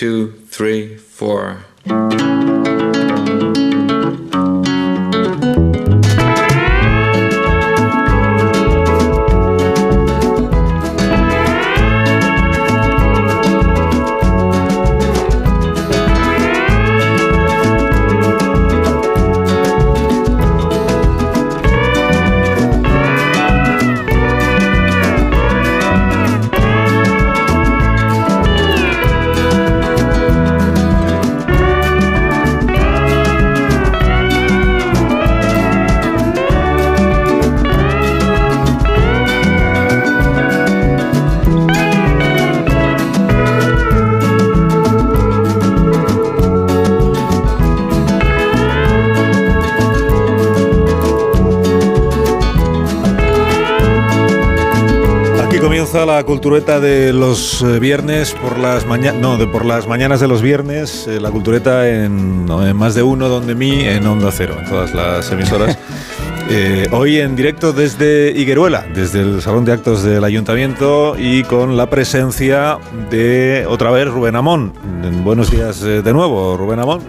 two, three, four. Comienza la cultureta de los eh, viernes por las mañanas, no, de por las mañanas de los viernes, eh, la cultureta en, no, en más de uno, donde mí, en Onda Cero, en todas las emisoras. Eh, hoy en directo desde Higueruela, desde el Salón de Actos del Ayuntamiento y con la presencia de otra vez Rubén Amón. Buenos días eh, de nuevo, Rubén Amón.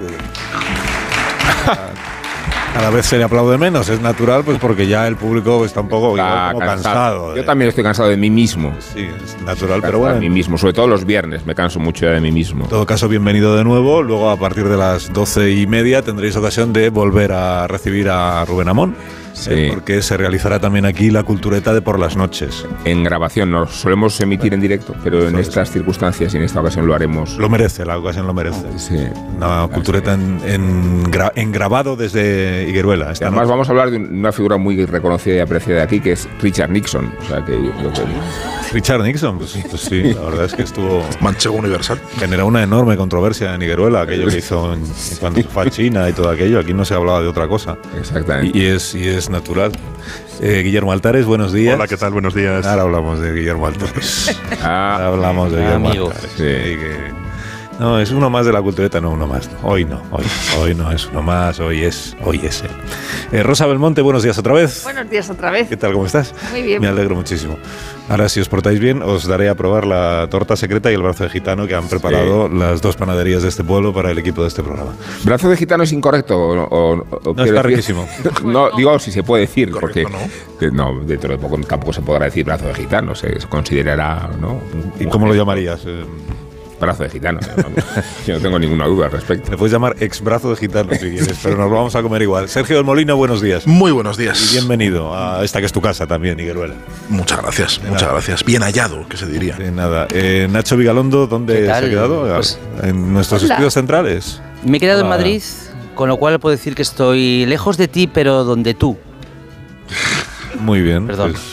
Cada vez se le aplaude menos, es natural, pues porque ya el público está un poco igual Está como cansado. Yo de- también estoy cansado de mí mismo. Sí, es natural, pero bueno. De mí mismo, sobre todo los viernes, me canso mucho ya de mí mismo. En todo caso, bienvenido de nuevo. Luego, a partir de las doce y media, tendréis ocasión de volver a recibir a Rubén Amón. Sí. eh, porque se realizará también aquí la cultureta de por las noches. En grabación, nos solemos emitir en directo, pero en estas circunstancias y en esta ocasión lo haremos. Lo merece, la ocasión lo merece. Sí. Una cultureta en, en, gra- en grabado desde Higueruela. Esta además noche. vamos a hablar de una figura muy reconocida y apreciada aquí, que es Richard Nixon. O sea que yo creo que Richard Nixon, pues, pues sí, la verdad es que estuvo. Manchego Universal. Generó una enorme controversia en Higueruela, aquello que hizo en, en cuando se fue a China y todo aquello. Aquí no se hablaba de otra cosa. exactamente. Y, y es, y es natural. Eh, Guillermo Altares, buenos días. Hola, ¿qué tal? Buenos días. Ahora hablamos de Guillermo Altares. Ah, Ahora hablamos de Guillermo amigo. Altares. Sí. Sí, que- No, es uno más de la cultureta, no uno más. Hoy no, hoy, hoy no es uno más, hoy es, hoy es él. Eh, Rosa Belmonte, buenos días otra vez. Buenos días otra vez. ¿Qué tal? ¿Cómo estás? Muy bien. Me alegro muchísimo. Ahora, si os portáis bien, os daré a probar la torta secreta y el brazo de gitano que han preparado las dos panaderías de este pueblo para el equipo de este programa. ¿Brazo de gitano es incorrecto? O, o- o- No, está decir- riquísimo. no, digo si se puede decir, porque Correcto, que no, dentro de poco tampoco se podrá decir brazo de gitano, se considerará, ¿no? ¿Y cómo lo llamarías? Brazo de gitano. Yo no tengo ninguna duda al respecto. Te puedes llamar ex brazo de gitano si quieres, pero nos lo vamos a comer igual. Sergio del Molino, buenos días. Muy buenos días. Y bienvenido a esta que es tu casa también, Higueruela. Muchas gracias, muchas nada. gracias. Bien hallado, que se diría. De nada. Eh, Nacho Vigalondo, ¿dónde ¿Qué se ha quedado? Pues- en nuestros Hola. estudios centrales. Me he quedado en. Madrid, con lo cual puedo decir que estoy lejos de ti, pero donde tú. Muy bien. Perdón. Pues,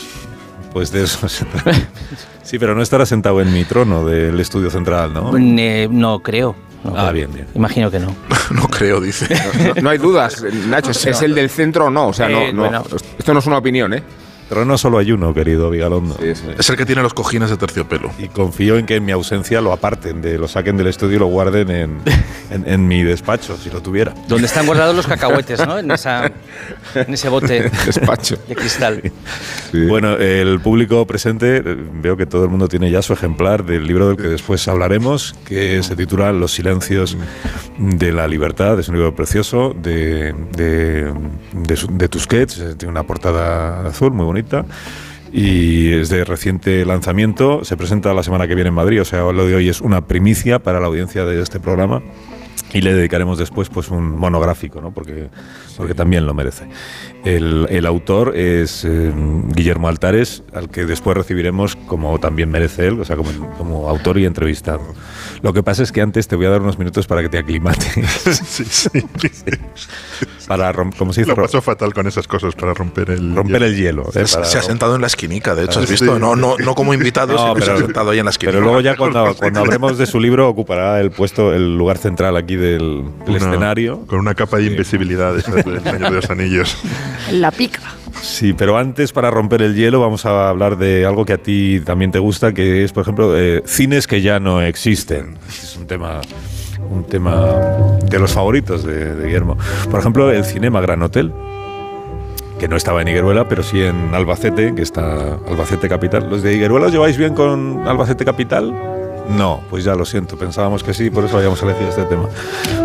pues de eso se trata. Sí, pero no estará sentado en mi trono del estudio central, ¿no? Eh, no creo. No Ah, creo. bien, bien. Imagino que no. No creo, dice. No, no hay dudas, Nacho, ¿es, es el del centro o no? O sea, no, Eh, no- bueno. esto no es una opinión, ¿eh? Trono solo hay uno, querido Vigalondo. Es el que tiene los cojines de terciopelo. Y confío en que en mi ausencia lo aparten, de, lo saquen del estudio y lo guarden en, en- en mi despacho, si lo tuviera. Donde están guardados los cacahuetes, ¿no? En, esa, en ese bote Despacho. de cristal. Sí. Bueno, el público presente, eh, veo que todo el mundo tiene ya su ejemplar del libro del que después hablaremos, que se titula Los silencios de la libertad. Es un libro precioso de, de, de, de Tusquets, tiene una portada azul muy bonita. Y es de reciente lanzamiento, se presenta la semana que viene en Madrid, o sea, lo de hoy es una primicia para la audiencia de este programa y le dedicaremos después pues un monográfico, ¿no? porque, porque también lo merece. El, el autor es eh, Guillermo Altares, al que después recibiremos como también merece él, o sea, como, como autor y entrevistado. Lo que pasa es que antes te voy a dar unos minutos para que te aclimates, sí, sí. para ¿cómo se dice? Lo paso fatal con esas cosas para romper el. romper el hielo. ¿eh? Para Se ha sentado en la esquinica, de hecho, Ah, ¿has visto? sí. No, no, no como invitado, No, sino que se ha pero- sentado ahí en la esquinica. Pero luego ya cuando, cuando hablemos de su libro ocupará el puesto, el lugar central aquí del, del Una- escenario. Con una capa de invisibilidad de del Señor de los Anillos. La pica. Sí, pero antes, para romper el hielo, vamos a hablar de algo que a ti también te gusta, que es, por ejemplo, eh, cines que ya no existen. Es un tema, un tema de los favoritos de, Guillermo. Por ejemplo, el Cinema Gran Hotel, que no estaba en Higueruela, pero sí en Albacete, que está Albacete Capital. ¿Los de Higueruela os lleváis bien con Albacete Capital? No, pues ya lo siento, pensábamos que sí, por eso habíamos elegido este tema.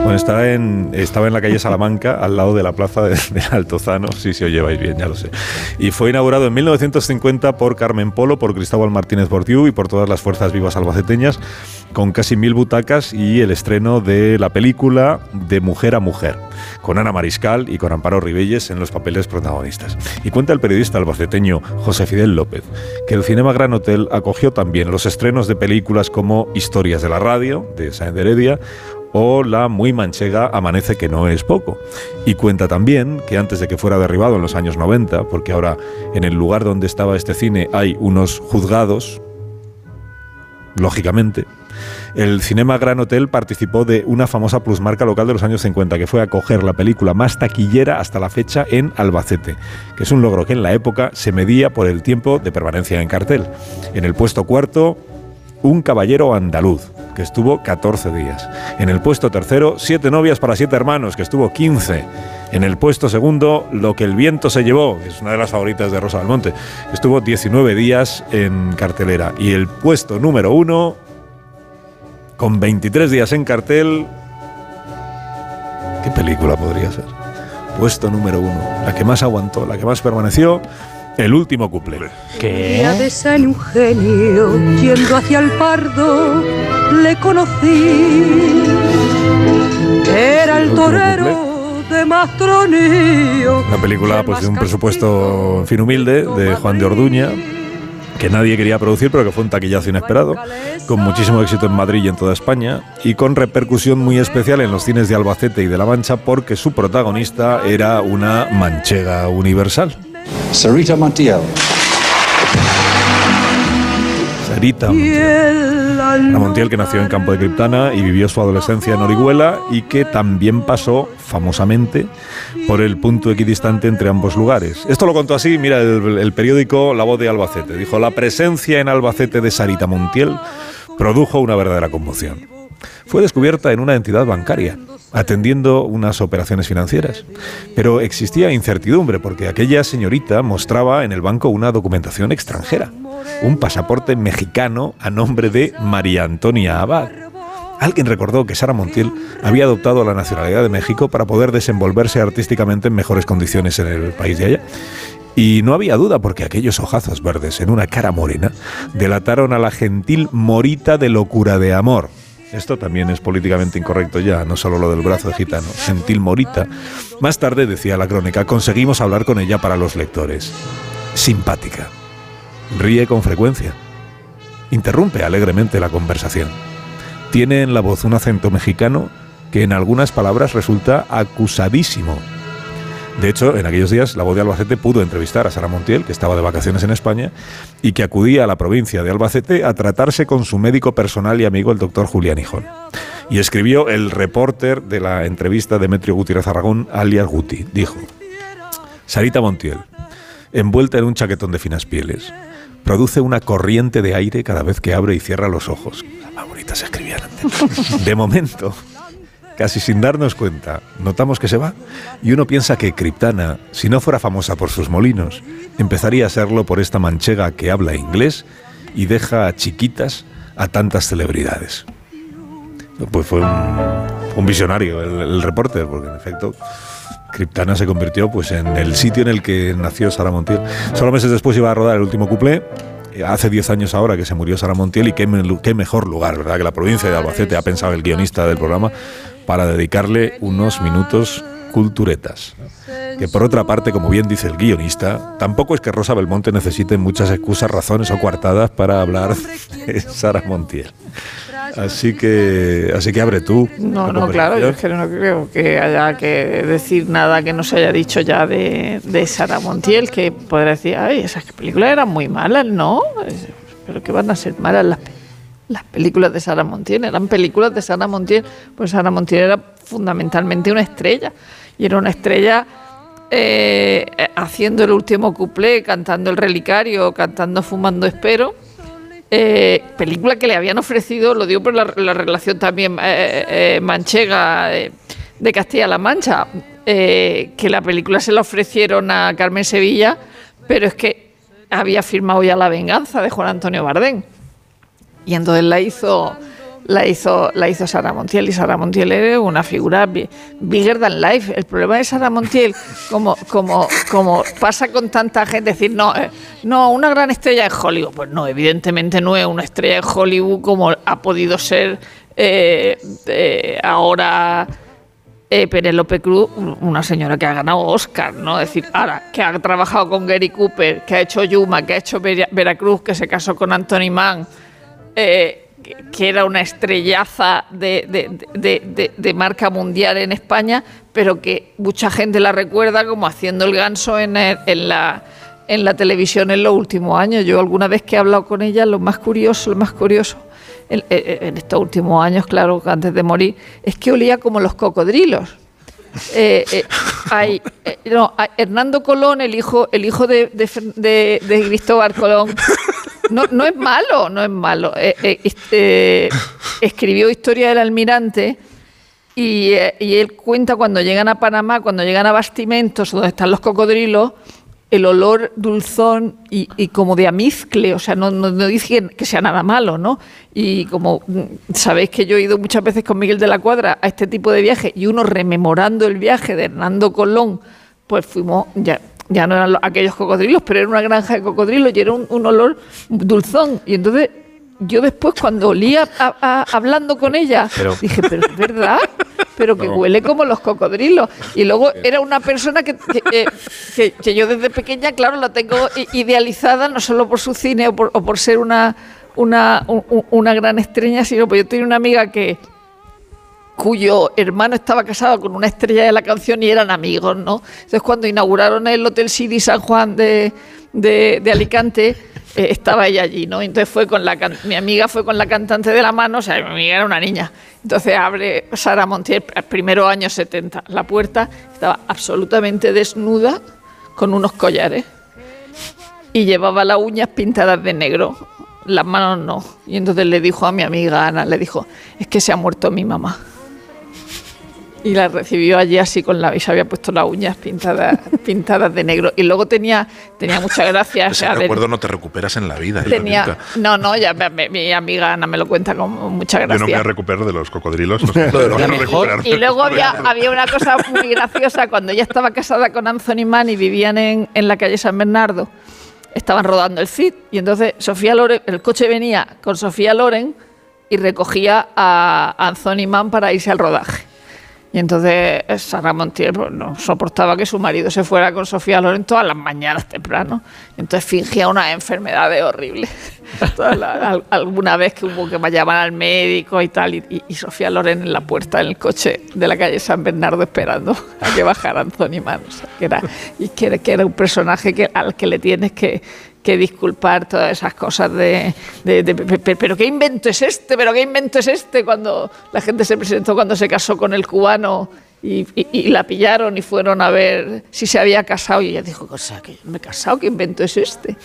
Bueno, estaba en, estaba en la calle Salamanca, al lado de la plaza de, de Altozano, sí, si os lleváis bien, ya lo sé. Y fue inaugurado en 1950 por Carmen Polo, por Cristóbal Martínez Bordiú y por todas las fuerzas vivas albaceteñas, con casi mil butacas y el estreno de la película De Mujer a Mujer, con Ana Mariscal y con Amparo Ribelles en los papeles protagonistas. Y cuenta el periodista albaceteño José Fidel López que el Cinema Gran Hotel acogió también los estrenos de películas como Historias de la Radio, de Sáenz Heredia, o la muy manchega Amanece que no es poco. Y cuenta también que antes de que fuera derribado en los años 90, porque ahora en el lugar donde estaba este cine hay unos juzgados, lógicamente, el Cinema Gran Hotel participó de una famosa plusmarca local de los años 50, que fue acoger la película más taquillera hasta la fecha en Albacete, que es un logro que en la época se medía por el tiempo de permanencia en cartel. En el puesto cuarto, Un caballero andaluz, que estuvo 14 días. En el puesto tercero, Siete novias para siete hermanos, que estuvo 15. En el puesto segundo, Lo que el viento se llevó, que es una de las favoritas de Rosa del Monte, que estuvo 19 días en cartelera. Y el puesto número uno, con 23 días en cartel. ¿Qué película podría ser? Puesto número uno. La que más aguantó, la que más permaneció. El último couple. Día de San Eugenio, yendo hacia el Pardo, le conocí. Era el torero de Mastronío. Una película pues, de un presupuesto en fin humilde de Juan de Orduña, que nadie quería producir, pero que fue un taquillazo inesperado, con muchísimo éxito en Madrid y en toda España, y con repercusión muy especial en los cines de Albacete y de La Mancha, porque su protagonista era una manchega universal. Sarita Montiel. Sarita Montiel. el La Montiel que nació en Campo de Criptana y vivió su adolescencia en Orihuela y que también pasó famosamente por el punto equidistante entre ambos lugares. Esto lo contó así, mira, el periódico La Voz de Albacete. Dijo, la presencia en Albacete de Sarita Montiel produjo una verdadera conmoción. Fue descubierta en una entidad bancaria, atendiendo unas operaciones financieras. Pero existía incertidumbre porque aquella señorita mostraba en el banco una documentación extranjera, un pasaporte mexicano a nombre de María Antonia Abad. Alguien recordó que Sara Montiel había adoptado la nacionalidad de México para poder desenvolverse artísticamente en mejores condiciones en el país de allá. Y no había duda porque aquellos ojazos verdes en una cara morena delataron a la gentil morita de locura de amor. Esto también es políticamente incorrecto ya, no solo lo del brazo de gitano. Gentil morita. Más tarde, decía la crónica, conseguimos hablar con ella para los lectores. Simpática. Ríe con frecuencia. Interrumpe alegremente la conversación. Tiene en la voz un acento mexicano que en algunas palabras resulta acusadísimo. De hecho, en aquellos días la voz de Albacete pudo entrevistar a Sara Montiel, que estaba de vacaciones en España, y que acudía a la provincia de Albacete a tratarse con su médico personal y amigo, el doctor Julián Hijón. Y escribió el reporter de la entrevista Demetrio Gutiérrez Aragón, alias Guti. Dijo, Sarita Montiel, envuelta en un chaquetón de finas pieles, produce una corriente de aire cada vez que abre y cierra los ojos. Las más se escribían antes. De momento, casi sin darnos cuenta, notamos que se va y uno piensa que Criptana, si no fuera famosa por sus molinos, empezaría a serlo por esta manchega que habla inglés y deja a chiquitas a tantas celebridades. Pues fue un, visionario el, reporter, porque en efecto Criptana se convirtió pues, en el sitio en el que nació Sara Montiel. Solo meses después iba a rodar el último cuplé. eh, Hace 10 años ahora que se murió Sara Montiel y qué mejor lugar, ¿verdad? Que la provincia de Albacete ha pensado el guionista del programa para dedicarle unos minutos culturetas. Que por otra parte, como bien dice el guionista, tampoco es que Rosa Belmonte necesite muchas excusas, razones o coartadas para hablar de Sara Montiel. Así que, así que abre tú. No, no, claro, yo es que no creo que haya que decir nada que no se haya dicho ya de, de Sara Montiel, que podrá decir, ay, esas películas eran muy malas, ¿no? Pero que van a ser malas las, pe- las películas de Sara Montiel, eran películas de Sara Montiel, pues Sara Montiel era fundamentalmente una estrella, y era una estrella eh, haciendo el último cuplé, cantando el relicario, cantando Fumando Espero, eh, película que le habían ofrecido, lo digo por la, la relación también eh, eh, manchega eh, de Castilla-La Mancha, eh, que la película se la ofrecieron a Carmen Sevilla, pero es que había firmado ya La venganza de Juan Antonio Bardén. Y entonces la hizo la hizo, la hizo Sara Montiel y Sara Montiel es una figura bi- bigger than life. El problema de Sara Montiel, como, como, como pasa con tanta gente, decir, no, eh, no, una gran estrella de Hollywood. Pues no, evidentemente no es una estrella de Hollywood como ha podido ser eh, eh, ahora eh, Penélope Cruz, una señora que ha ganado Oscar, ¿no? Es decir, ahora, que ha trabajado con Gary Cooper, que ha hecho Yuma, que ha hecho Vera- Veracruz, que se casó con Anthony Mann, eh, que, era una estrellaza de, de- de- marca mundial en España, pero que mucha gente la recuerda como haciendo el ganso en, en la en la televisión en los últimos años. Yo alguna vez que he hablado con ella, lo más curioso, lo más curioso, en, estos últimos años, claro, antes de morir, es que olía como los cocodrilos. Eh, eh, eh, no, Hernando Colón, el hijo, el hijo de, de- de Cristóbal Colón, no, no es malo, no es malo. Eh, eh, este, escribió Historia del Almirante y, eh, y él cuenta cuando llegan a Panamá, cuando llegan a bastimentos donde están los cocodrilos, el olor dulzón y, como de amizcle, o sea, no, no, que sea nada malo, ¿no? Y como mm, sabéis que yo he ido muchas veces con Miguel de la Cuadra a este tipo de viaje y uno rememorando el viaje de Hernando Colón, pues fuimos, ya, ya no eran los- aquellos cocodrilos, pero era una granja de cocodrilos y era un, un olor dulzón. Y entonces yo después cuando olía a- a- hablando con ella, dije, pero es verdad, pero que huele como los cocodrilos. Y luego era una persona que, que, eh, que- que yo desde pequeña, claro, la tengo idealizada, no solo por su cine o por, o por ser una, una, un- un- una gran estrella, sino porque yo tenía una amiga que cuyo hermano estaba casado con una estrella de la canción y eran amigos, ¿no? Entonces cuando inauguraron el Hotel City San Juan de, de- Alicante, eh, estaba ella allí, ¿no? Entonces fue con la mi amiga fue con la cantante de la mano, o sea, mi amiga era una niña. Entonces abre Sara Montiel, primero años 70, la puerta, estaba absolutamente desnuda con unos collares y llevaba las uñas pintadas de negro, las manos no. Y entonces le dijo a mi amiga Ana, le dijo, es que se ha muerto mi mamá. Y la recibió allí así con la... y se había puesto las uñas pintadas, pintadas de negro. Y luego tenía, tenía mucha gracia. o Ese recuerdo no te recuperas en la vida. ¿eh? tenía, no, no, ya mi, mi- mi amiga Ana me lo cuenta con mucha Yo no gracia. me recupero de los cocodrilos. No sé, mejor- recuperarme. Y luego había, había una cosa muy graciosa, cuando ella estaba casada con Anthony Mann y vivían en, en la calle San Bernardo, estaban rodando el CID y entonces Sofía Loren, el coche venía con Sofía Loren y recogía a Anthony Mann para irse al rodaje. Y entonces Sara Montiel pues, no soportaba que su marido se fuera con Sofía Loren todas las mañanas temprano. Entonces fingía unas enfermedades horribles. Al- alguna vez que hubo que me llaman al médico y tal, y, Sofía Loren en la puerta en el coche de la calle San Bernardo esperando a que bajara Anthony Mann. O y que era un personaje que, al que le tienes que, que disculpar todas esas cosas de, de- de- pe- pe- pero qué invento es este, pero qué invento es este cuando la gente se presentó cuando se casó con el cubano y, la pillaron y fueron a ver si se había casado y ella dijo, cosa que me he casado, qué invento es este.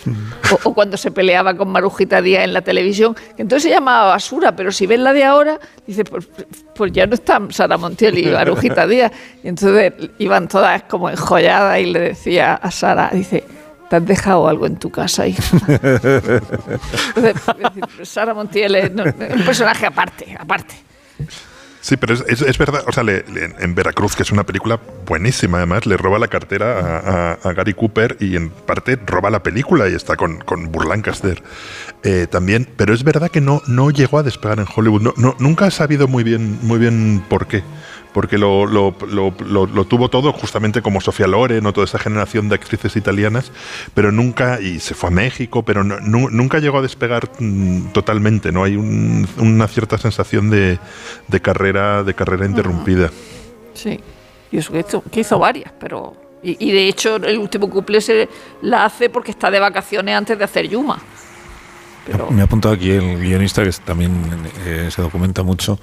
O, o cuando se peleaba con Marujita Díaz en la televisión, que entonces se llamaba basura, pero si ves la de ahora, dice, pues, pues ya no están Sara Montiel y Marujita Díaz. Y entonces iban todas como enjolladas y le decía a Sara, dice, ¿te has dejado algo en tu casa, hija? Decir, Sara Montiel es un personaje aparte, aparte. Sí, pero es, es- es verdad, o sea, le- le- en Veracruz, que es una película buenísima, además, le roba la cartera a, a- a Gary Cooper y en parte roba la película y está con, con Burr Lancaster eh, también. Pero es verdad que no, no llegó a despegar en Hollywood. No, no- nunca ha sabido muy bien, muy bien por qué. Porque lo, lo- lo- lo- lo tuvo todo justamente como Sofía Loren o toda esa generación de actrices italianas, pero nunca, y se fue a México, pero no- nu- nunca llegó a despegar mm, totalmente, ¿no? Hay un- una cierta sensación de, de carrera, de carrera interrumpida. Sí. Y eso que hizo, que hizo varias, pero. Y, y de hecho, el último cumple se la hace porque está de vacaciones antes de hacer Yuma. Pero. Me ha apuntado aquí el guionista, que también eh, se documenta mucho.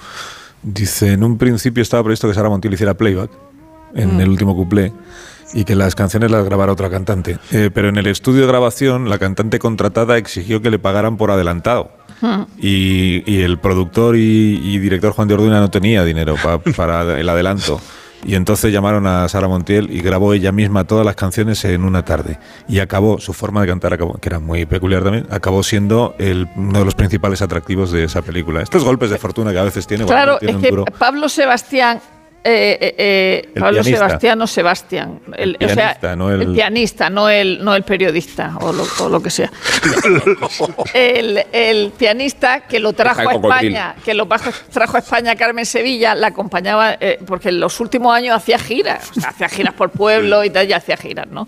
Dice, en un principio estaba previsto que Sara Montiel hiciera playback en el último cuplé y que las canciones las grabara otra cantante. Eh, pero en el estudio de grabación, la cantante contratada exigió que le pagaran por adelantado. Y, y el productor y, y director Juan de Orduna no tenía dinero pa- para el adelanto. Y entonces llamaron a Sara Montiel y grabó ella misma todas las canciones en una tarde. Y acabó, su forma de cantar, acabó, que era muy peculiar también, acabó siendo el- uno de los principales atractivos de esa película. Estos golpes de fortuna que a veces tiene, Claro, tiene es un que duro- Pablo Sebastián. Eh, eh, eh, El Pablo pianista. Sebastián o Sebastián. El o sea, pianista, no el- pianista, no el, no el periodista o lo, o lo que sea. el, el pianista que lo trajo a el. España, que lo trajo a España Carmen Sevilla, la acompañaba, eh, porque en los últimos años hacía giras, o sea, hacía giras por pueblo y tal, ya hacía giras, ¿no?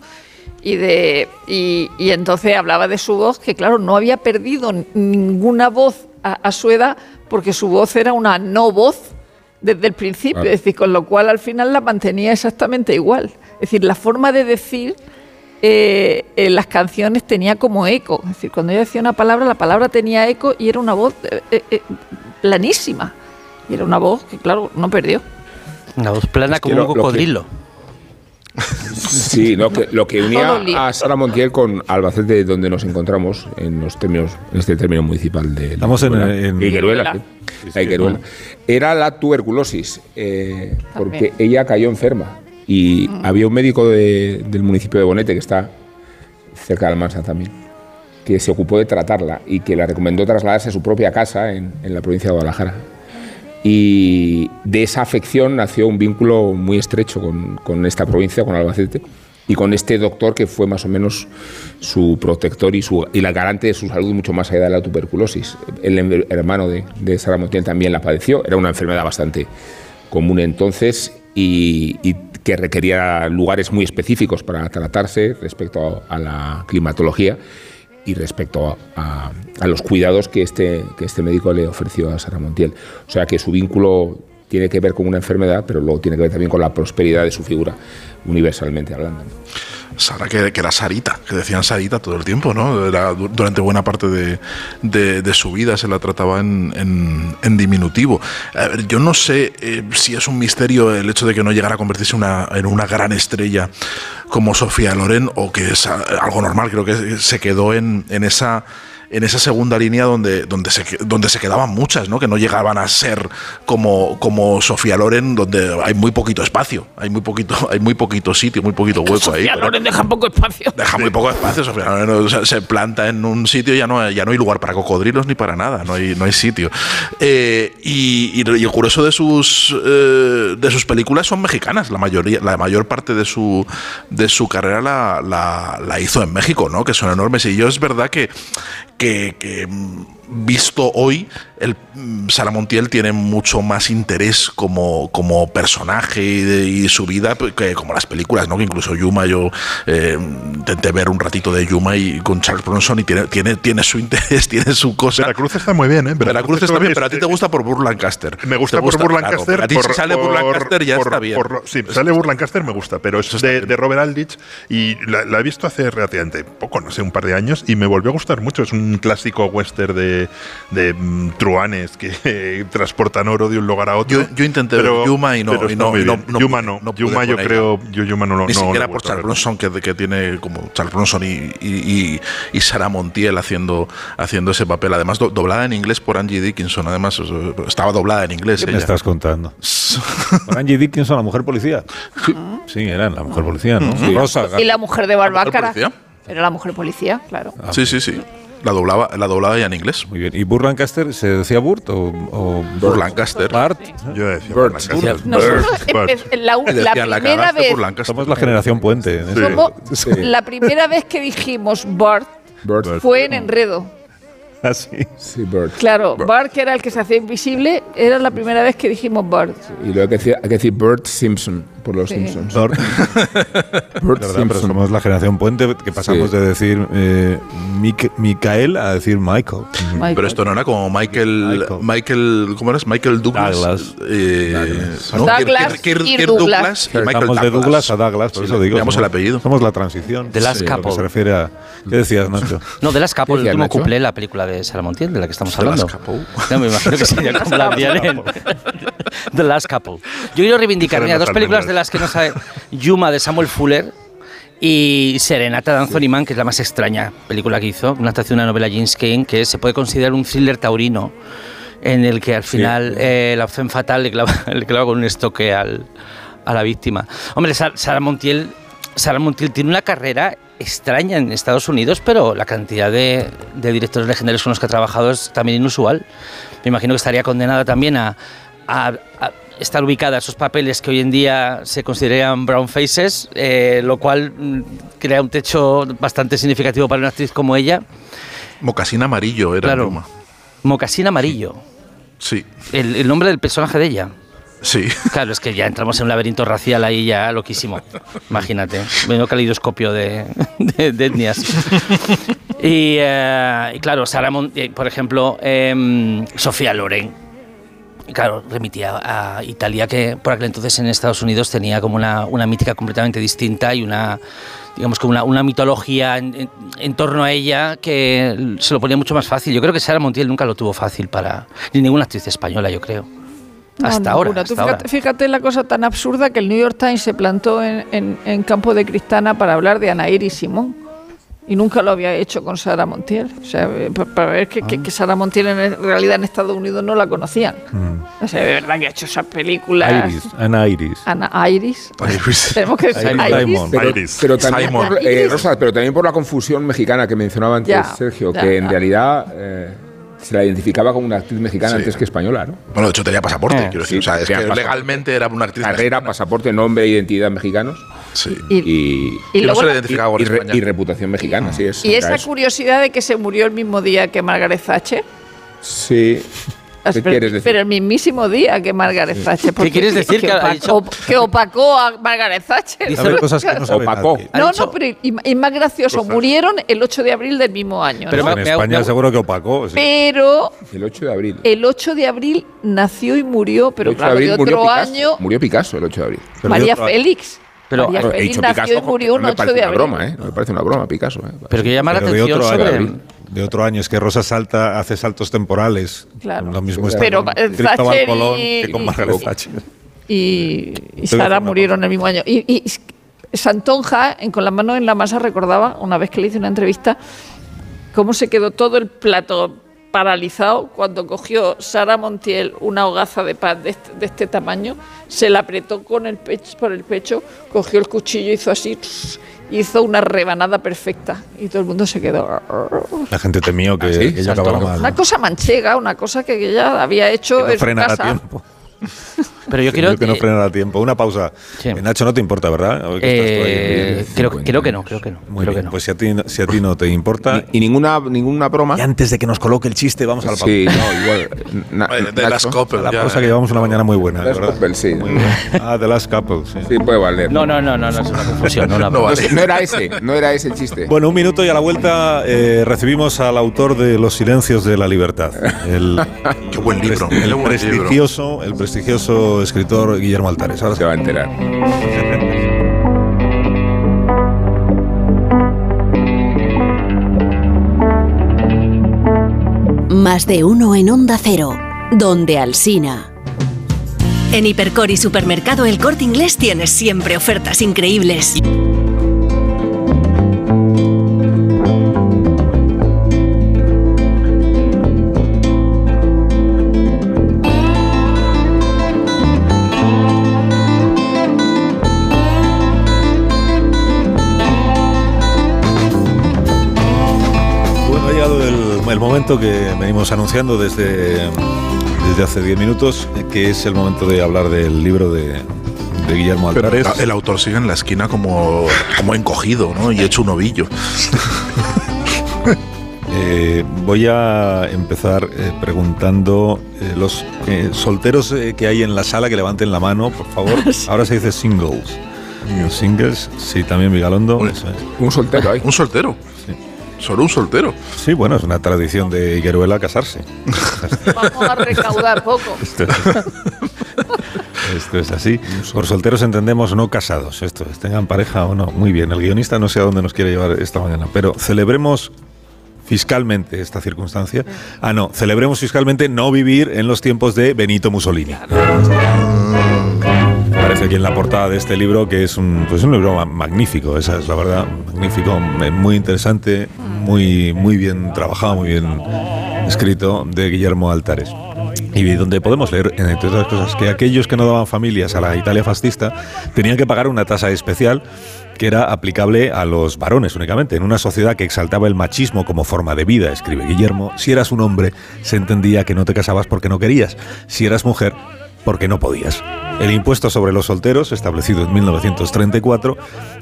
Y, de, y, y entonces hablaba de su voz, que claro, no había perdido ninguna voz a, a su edad, porque su voz era una no voz desde el principio, Claro. es decir, con lo cual al final la mantenía exactamente igual. Es decir, la forma de decir eh, en las canciones tenía como eco. Es decir, cuando ella decía una palabra, la palabra tenía eco y era una voz eh, eh, eh, planísima. Y era una voz que, claro, no perdió. Una voz plana como un cocodrilo. Sí, lo que, lo que unía a Sara Montiel con Albacete, donde nos encontramos en los términos, en este término municipal de la Estamos en- sí. Era la tuberculosis, eh, porque ella cayó enferma y había un médico de- del municipio de Bonete que está cerca de Almansa también, que se ocupó de tratarla y que la recomendó trasladarse a su propia casa en, en la provincia de Guadalajara. Y de esa afección nació un vínculo muy estrecho con, con esta provincia, con Albacete, y con este doctor que fue más o menos su protector y, su, y la garante de su salud mucho más allá de la tuberculosis. El em- hermano de, de Sara Montiel también la padeció, era una enfermedad bastante común entonces y, y que requería lugares muy específicos para tratarse respecto a, a la climatología y respecto a, a los cuidados que este, que este médico le ofreció a Sara Montiel. O sea que su vínculo tiene que ver con una enfermedad, pero luego tiene que ver también con la prosperidad de su figura, universalmente hablando. Sara, que, que era Sarita, que decían Sarita todo el tiempo, ¿no? Durante buena parte de, de- su vida se la trataba en, diminutivo. A ver, yo no sé eh, si es un misterio el hecho de que no llegara a convertirse en una gran estrella como Sofía Loren o que es ah, algo normal, creo que se quedó en, en esa en esa segunda línea donde, donde, se, donde se quedaban muchas, ¿no? que no llegaban a ser como, como Sofía Loren, donde hay muy poquito espacio, hay muy poquito, hay muy poquito sitio, muy poquito hueco ahí. Sofía Loren deja poco espacio. Deja muy poco espacio, Sofía. Loren, o sea, se planta en un sitio y ya no, hay- ya no hay lugar para cocodrilos ni para nada, no hay, no hay sitio. Eh, y, y, y el curioso de sus, eh, de sus películas son mexicanas, la mayoría, la mayor parte de su, de su carrera la, la- la hizo en México, ¿no? que son enormes. Y yo es verdad que, que, que, visto hoy, el mm, Sara Montiel tiene mucho más interés como, como personaje y, de- y su vida pues, que como las películas, ¿no? Que incluso Yuma, yo eh, intenté ver un ratito de Yuma y con Charles Bronson y tiene, tiene, tiene su interés, tiene su cosa. Veracruz está muy bien, ¿eh? Veracruz está bien, pero a ti te gusta por Burr Lancaster. Me gusta por Burr claro, a ti por- si sale por- Lancaster ya por- está bien. por- sí, sale Burr Lancaster me gusta, pero es de, de Robert Aldrich y la, la he visto hace relativamente poco, no sé, un par de años y me volvió a gustar mucho. Es un clásico western de, de mm, truanes que eh, transportan oro de un lugar a otro. Yo- yo intenté ver Yuma y no- pero y no- y no- no Yuma no. Yuma yo creo, yo Yuma no lo Ni siquiera por Charles. Bronson, que, que tiene como Charles Bronson y, y, y, y Sarah Montiel haciendo, haciendo ese papel. Además, do- doblada en inglés por Angie Dickinson. Además, estaba doblada en inglés. ¿Qué me ella. estás contando? Con Angie Dickinson, la mujer policía. Sí, era la mujer policía, ¿no? Rosa. Y la mujer de Barbácara. policía? Era la mujer policía, claro. Sí, sí, sí. La doblaba, la doblaba ya en inglés. Muy bien. ¿Y Burr Lancaster se decía Burt o, o Burr Lancaster. Bart? Yo decía Burt. Lancaster. Nosotros, Burt. la, primera vez. Somos la generación puente. en eso. somos- Sí. la primera vez que dijimos Bart Burt. fue en Enredo. Ah, sí. Sí, Burt. Claro, Bart, que era el que se hacía invisible, era la primera vez que dijimos Bart. Y luego hay que decir, hay que decir Burt Simpson, por los Sí. Simpsons. Burt. Burt ¿Verdad? Pero Simpson. somos la generación puente que pasamos Sí. de decir eh, Micael a decir Michael. Michael. Pero esto no era como Michael, Michael. Michael, ¿cómo eres? Michael Douglas. Douglas. Eh, Douglas. ¿no? Douglas Kirk- Kirk- y Kirk Douglas. y Michael Estamos de Douglas a Douglas, por Sí, eso le digo. cambiamos el somos- apellido. Somos la transición. The Last Sí, lo que Couple. se refiere a. ¿Qué decías, Nacho? No, de las Couple, el último cuplé, la película de Sara Montiel, de la que estamos The Last hablando. Couple. No, me imagino que sería como la en The Last Couple. Yo quiero reivindicar, mira, dos películas de las que no sabe Yuma de Samuel Fuller y Serenata de Anthony Mann, que es la más extraña película que hizo, una adaptación de una novela James Cain, que se puede considerar un thriller taurino en el que al final eh, la opción fatal le clava, le clava con un estoque al, a la víctima. Hombre, Sa- Sara Montiel, Sara Montiel tiene una carrera extraña en Estados Unidos, pero la cantidad de, de directores legendarios con los que ha trabajado es también inusual. Me imagino que estaría condenada también a, a- a estar ubicada a esos papeles que hoy en día se consideran brown faces, eh, lo cual mm, crea un techo bastante significativo para una actriz como ella. Mocasín amarillo era Claro. Mocasín amarillo, Sí, el, el nombre del personaje de ella. Claro, es que ya entramos en un laberinto racial ahí ya loquísimo. Imagínate. Menudo calidoscopio de, de, etnias. Y, eh, claro, Sara Mon- eh, por ejemplo, em, Sofía Loren. Claro, remitía a Italia, que por aquel entonces en Estados Unidos tenía como una, una mítica completamente distinta y una, digamos, como una, una mitología en, en- en torno a ella que se lo ponía mucho más fácil. Yo creo que Sara Montiel nunca lo tuvo fácil para. ni ninguna actriz española, yo creo. No, Hasta ahora. ninguna. Tú hasta fíjate, ahora. fíjate la cosa tan absurda que el New York Times se plantó en, en- en campo de Cristana para hablar de Ana Iris Simón. Y nunca lo había hecho con Sara Montiel. O sea, eh, pa- para ver que, Ah. que- que Sara Montiel en realidad en Estados Unidos no la conocían. Mm. O sea, de verdad que ha hecho esas películas. Iris, Ana Iris. Ana Iris. Iris. Tenemos que decir Simon. Iris. Simon. Pero, Iris. pero también Simon. por, eh, Iris. Rosa, pero también por la confusión mexicana que mencionaba antes Ya, Sergio, ya, que en ya. realidad eh, se la identificaba como una actriz mexicana Sí. antes que española, ¿no? Bueno, de hecho tenía pasaporte, Eh, quiero sí, decir. O sea, es tenía que pasaporte. legalmente era una actriz. Carrera, mexicana. pasaporte, nombre e identidad mexicanos Sí. Y, y, y Y no luego se la- identificaba con y España. y reputación mexicana, sí es. y esa curiosidad de que se murió el mismo día que Margaret Thatcher. Sí. ¿Qué pero, quieres decir? pero el mismísimo día que Margaret Thatcher. porque- quieres decir? Que, Que ha opacó, que opacó a Margaret Thatcher. Sabe cosas que no sabe Opacó. nadie. No, no, pero y, y más gracioso, murieron el 8 de abril del mismo año. Pero ¿no? En España seguro que opacó. sí. Pero El 8 de abril. el 8 de abril nació y murió, pero el 8 de claro, abril de murió otro Picasso. año, Murió Picasso el 8 de abril. Pero María otro- Félix. Pero- María he Félix dicho nació Picasso, y murió un no me 8 parece de una abril. broma, ¿eh? No me parece una broma, Picasso. ¿eh? Pero que llama la atención sobre. De otro año. Es que Rosa salta, hace saltos temporales. Claro. Lo mismo está Pero, con eh, Cristóbal Colón y- que con Margaret y- Thatcher. y, y Tengo que Sara murieron el mismo año. Y, Santonja, Con las manos en la masa, recordaba, una vez que le hice una entrevista, cómo se quedó todo el plato paralizado cuando cogió Sara Montiel una hogaza de pan de este, de este tamaño, se la apretó con el pecho, por el pecho, cogió el cuchillo, hizo así, hizo una rebanada perfecta y todo el mundo se quedó. La gente temió que, ¿Ah, sí? que ella acabara mal. Una cosa manchega, una cosa que ella había hecho que no en a casa. tiempo. Pero yo quiero. que no frenara a tiempo. Una pausa. Sí. Eh, Nacho, no te importa, ¿verdad? Hoy que estás eh, creo, creo que no, creo que no. Muy creo bien, que no. pues si a, ti, si a ti no te importa. Y, y ninguna, ninguna broma. Y antes de que nos coloque el chiste, vamos a la pausa. Sí, no, igual. na- Oye, de Nacho. las Coppel, La pausa que llevamos una mañana muy buena, Las ¿verdad? Coppel, sí. Ah, The Last Couple, sí. Sí, puede valer. No, no, no, no, no es una confusión. No, la- No No, vale. no era ese, no era ese el chiste. Bueno, un minuto y a la vuelta eh, recibimos al autor de Los Silencios de la Libertad, el, Qué buen libro. el libro. prestigioso, el prestigioso escritor Guillermo Altares. Ahora se va a enterar. Más de uno en Onda Cero, donde Alsina. En Hipercor y Supermercado El Corte Inglés tienes siempre ofertas increíbles. El, momento que venimos anunciando desde, desde hace 10 minutos, que es el momento de hablar del libro de, de Guillermo Pero Altares. el autor sigue en la esquina como, como encogido, ¿no? Y hecho un ovillo. Eh, voy a empezar eh, preguntando eh, los eh, solteros eh, que hay en la sala que levanten la mano, por favor. Ahora se dice singles. Singles, sí, también Vigalondo. Uy. eso es. Un soltero ahí. Un soltero. Sí. Solo un soltero. Sí, bueno, es una tradición de Higueruela casarse. Vamos a recaudar poco. Esto es, esto es así. Por solteros entendemos no casados. Esto es, tengan pareja o no. Muy bien, el guionista no sé a dónde nos quiere llevar esta mañana, pero celebremos fiscalmente esta circunstancia. Ah, no, celebremos fiscalmente no vivir en los tiempos de Benito Mussolini. Aparece aquí en la portada de este libro que es un, pues un libro ma- magnífico, esa es la verdad, magnífico, eh, muy interesante, muy, muy bien trabajado, muy bien escrito de Guillermo Altares. y donde podemos leer, entre otras cosas, que aquellos que no daban familias a la Italia fascista tenían que pagar una tasa especial que era aplicable a los varones únicamente. En una sociedad que exaltaba el machismo como forma de vida, escribe Guillermo, si eras un hombre se entendía que no te casabas porque no querías, si eras mujer porque no podías. El impuesto sobre los solteros, establecido en 1934,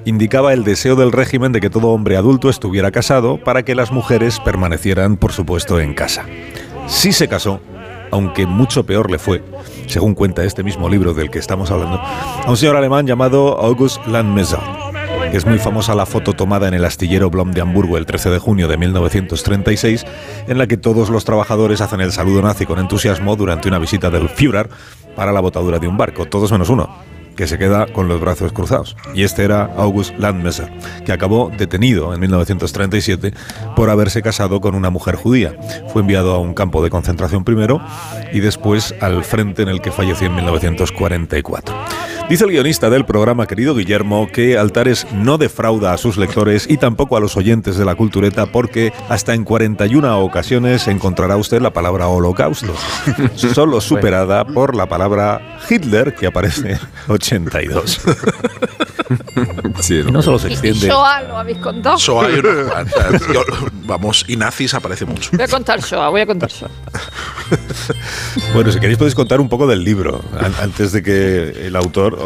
indicaba el deseo del régimen de que todo hombre adulto estuviera casado para que las mujeres permanecieran, por supuesto, en casa. Si se casó, aunque mucho peor le fue, según cuenta este mismo libro del que estamos hablando, a un señor alemán llamado August Landmesser, es muy famosa la foto tomada en el astillero Blom de Hamburgo el 13 de junio de 1936, en la que todos los trabajadores hacen el saludo nazi con entusiasmo durante una visita del Führer para la botadura de un barco, todos menos uno, que se queda con los brazos cruzados. Y este era August Landmesser, que acabó detenido en 1937 por haberse casado con una mujer judía. Fue enviado a un campo de concentración primero y después al frente en el que falleció en 1944. Dice el guionista del programa, querido Guillermo, que Altares no defrauda a sus lectores y tampoco a los oyentes de la cultureta porque hasta en 41 ocasiones encontrará usted la palabra holocausto, solo superada por la palabra Hitler que aparece en 82. Sí, no solo se extiende. Shoah lo habéis contado. Shoah hay unas cuantas. Yo- vamos, y nazis aparece mucho. Voy a contar Shoah, voy a contar Shoah. Bueno, si queréis podéis contar un poco del libro an- antes de que el autor...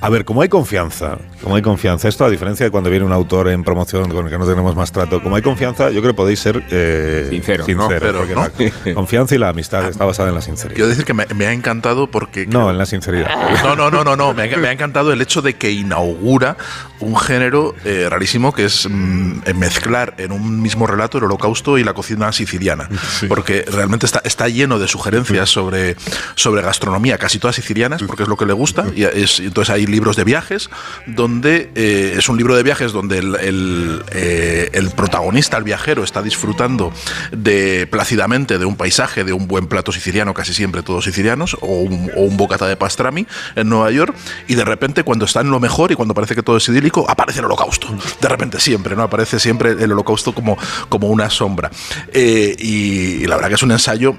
A ver, como hay confianza, como hay confianza, esto a diferencia de cuando viene un autor en promoción con el que no tenemos más trato, como hay confianza, yo creo que podéis ser eh, Sincero, sinceros, ¿no? Pero, porque ¿no? la confianza y la amistad está basada en la sinceridad. Quiero decir que me, me ha encantado porque... No, en la sinceridad. No, no, no, no, no. Me ha, me ha encantado el hecho de que inaugura un género eh, rarísimo que es mm, mezclar en un mismo relato el holocausto y la cocina siciliana. Porque realmente está, está lleno de sugerencias sobre, sobre gastronomía, casi todas sicilianas, porque es lo que le gusta. Y es, entonces hay libros de viajes, donde eh, es un libro de viajes donde el, el, eh, el protagonista, el viajero, está disfrutando de plácidamente de un paisaje, de un buen plato siciliano, casi siempre todos sicilianos, o un, o un bocata de pastrami en Nueva York, y de repente cuando está en lo mejor y cuando parece que todo es idílico, aparece el holocausto. De repente siempre, ¿no? Aparece siempre el holocausto como, como una sombra. Eh, y, y la verdad que es un ensayo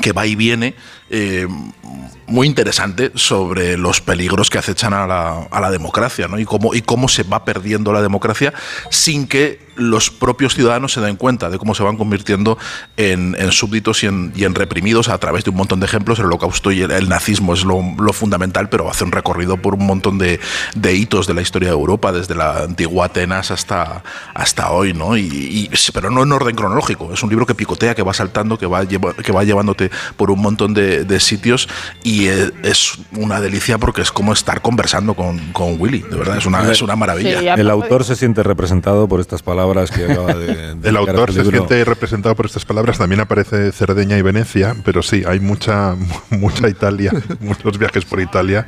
que va y viene eh, muy interesante sobre los peligros que acechan a la, a la democracia ¿no? y, cómo, y cómo se va perdiendo la democracia sin que los propios ciudadanos se den cuenta de cómo se van convirtiendo en, en súbditos y en, reprimidos a través de un montón de ejemplos. El holocausto y el, el nazismo es lo, fundamental, pero hace un recorrido por un montón de, de hitos de la historia de Europa, desde la antigua Atenas hasta, hasta hoy, ¿no? Y, y- pero no en orden cronológico. Es un libro que picotea, que va saltando, que va, lleva- que va llevándote por un montón de, de sitios y eh, es una delicia porque es como estar conversando con, con Willy, de verdad, es una, es una maravilla. Sí, El autor se siente representado por estas palabras que acaba de... de El a autor su se siente representado por estas palabras. También aparece Cerdeña y Venecia, pero sí, hay mucha, mucha Italia, muchos viajes por Italia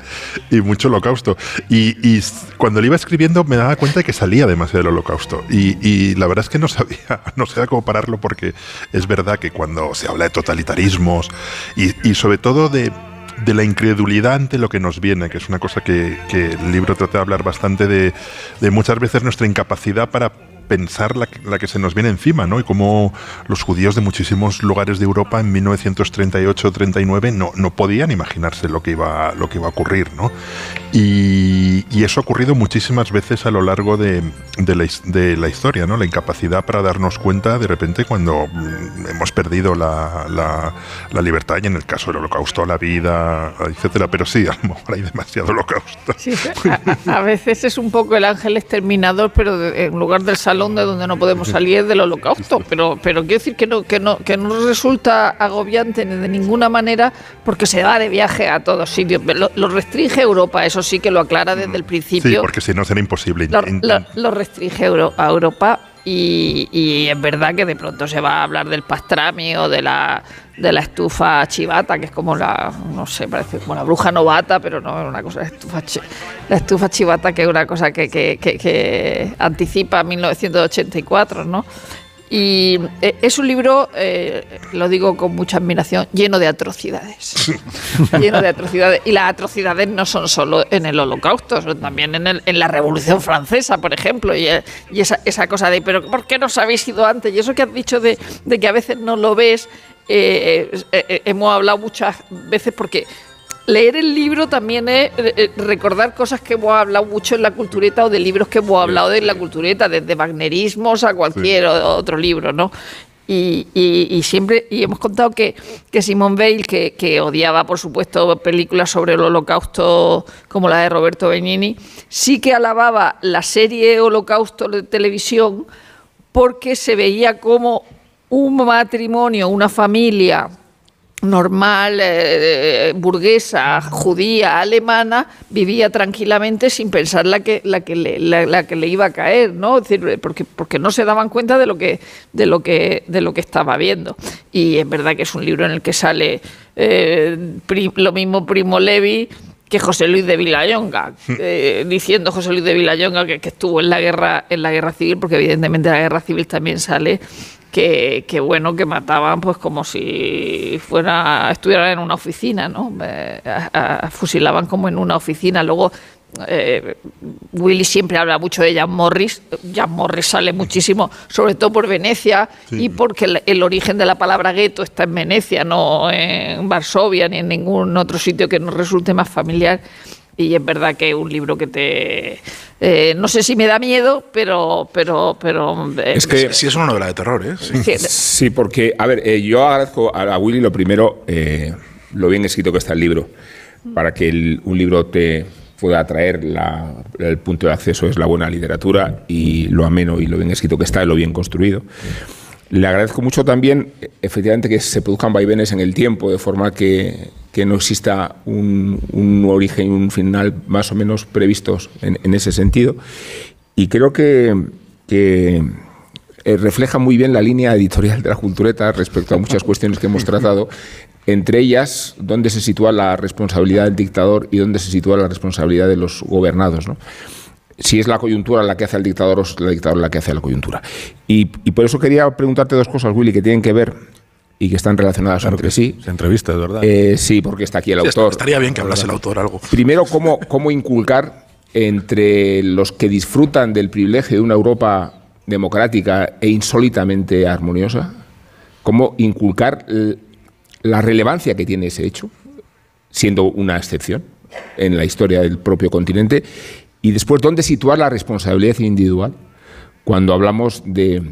y mucho holocausto. Y, y cuando le iba escribiendo me daba cuenta de que salía demasiado del holocausto. Y, y la verdad es que no sabía, no sabía cómo pararlo porque es verdad que cuando se habla de totalitarismos y, y sobre todo de de la incredulidad ante lo que nos viene, que es una cosa que, que el libro trata de hablar bastante de, de muchas veces nuestra incapacidad para pensar la, que- la que se nos viene encima, ¿no? Y cómo los judíos de muchísimos lugares de Europa en 1938-39 no, no podían imaginarse lo que iba, lo que iba a ocurrir, ¿no? Y, y eso ha ocurrido muchísimas veces a lo largo de, de la, de la historia, ¿no? La incapacidad para darnos cuenta de repente cuando mm, hemos perdido la, la- la libertad y en el caso del holocausto, la vida, etcétera. Pero sí, a lo mejor hay demasiado holocausto. Sí, a, a- veces es un poco el ángel exterminador, pero en lugar del salón de donde no podemos salir del holocausto. Pero, pero quiero decir que no, que no, que no resulta agobiante ni de ninguna manera porque se va de viaje a todos sitios. Lo, lo restringe Europa, eso sí que lo aclara desde el Sí, principio. porque si no será imposible. lo, lo- lo restringe Euro- a Europa y, es verdad que de pronto se va a hablar del pastrami o de la de la estufa chivata, que es como la, no sé, parece como la bruja novata, pero no es una cosa, la estufa, la estufa chivata que es una cosa que, que, que- que anticipa 1984, ¿no? Y eh, es un libro, eh, lo digo con mucha admiración, lleno de atrocidades. lleno de atrocidades. Y las atrocidades no son solo en el holocausto, son también en, el- en la Revolución Francesa, por ejemplo. Y, eh, y esa, esa cosa de, pero ¿por qué no os habéis ido antes? Y eso que has dicho de, de que a veces no lo ves, eh, eh, eh, hemos hablado muchas veces porque leer el libro también es eh, eh, recordar cosas que hemos hablado mucho en la cultureta o de libros que hemos hablado de la cultureta, desde wagnerismos a cualquier otro libro, ¿no? Y, y- y siempre, y hemos contado que, que Simone Bale, que, que odiaba, por supuesto, películas sobre el holocausto como la de Roberto Benigni, sí que alababa la serie Holocausto de televisión porque se veía como un matrimonio, una familia normal, eh, burguesa, judía, alemana, vivía tranquilamente sin pensar la que, la que, le, la, que le iba a caer, ¿no? Decir, porque, porque no se daban cuenta de lo que, de lo que, de lo que estaba viendo. Y es verdad que es un libro en el que sale eh, lo mismo Primo Levi que José Luis de Villayonga, eh, diciendo José Luis de Villayonga que, que estuvo en la guerra, en la guerra civil, porque evidentemente la guerra civil también sale que, que bueno, que mataban pues como si fuera, estuvieran en una oficina, ¿no? Eh, a- a- fusilaban como en una oficina. Luego eh, Willy siempre habla mucho de Jan Morris. Jan Morris sale muchísimo, sobre todo por Venecia y porque el, el origen de la palabra gueto está en Venecia, no en Varsovia ni en ningún otro sitio que nos resulte más familiar. Y es verdad que es un libro que te... eh, no sé si me da miedo, pero... pero, pero eh, Es que- Sí, es una novela de terror, ¿eh? Sí. que- Sí, porque, a ver, eh, yo agradezco a, a Willy lo primero, eh, lo bien escrito que está el libro. Para que el- un libro te pueda atraer, la- el punto de acceso es la buena literatura y lo ameno y lo bien escrito que está y lo bien construido. Le agradezco mucho también, efectivamente, que se produzcan vaivenes en el tiempo, de forma que, que no exista un, un origen y un final más o menos previstos en, en ese sentido. Y creo que, que eh, refleja muy bien la línea editorial de la cultureta respecto a muchas cuestiones que hemos tratado, entre ellas dónde se sitúa la responsabilidad del dictador y dónde se sitúa la responsabilidad de los gobernados. ¿no? Si es la coyuntura la que hace al dictador o es la dictadura la que hace a la coyuntura. Y, y por eso quería preguntarte dos cosas, Willy, que tienen que ver y que están relacionadas Claro entre sí. Se entrevista, es verdad. Eh, sí, porque está aquí el Sí, autor. Estaría bien que hablase el autor algo. Primero, cómo, cómo inculcar entre los que disfrutan del privilegio de una Europa democrática e insólitamente armoniosa, cómo inculcar la relevancia que tiene ese hecho, siendo una excepción en la historia del propio continente, y después dónde situar la responsabilidad individual cuando hablamos de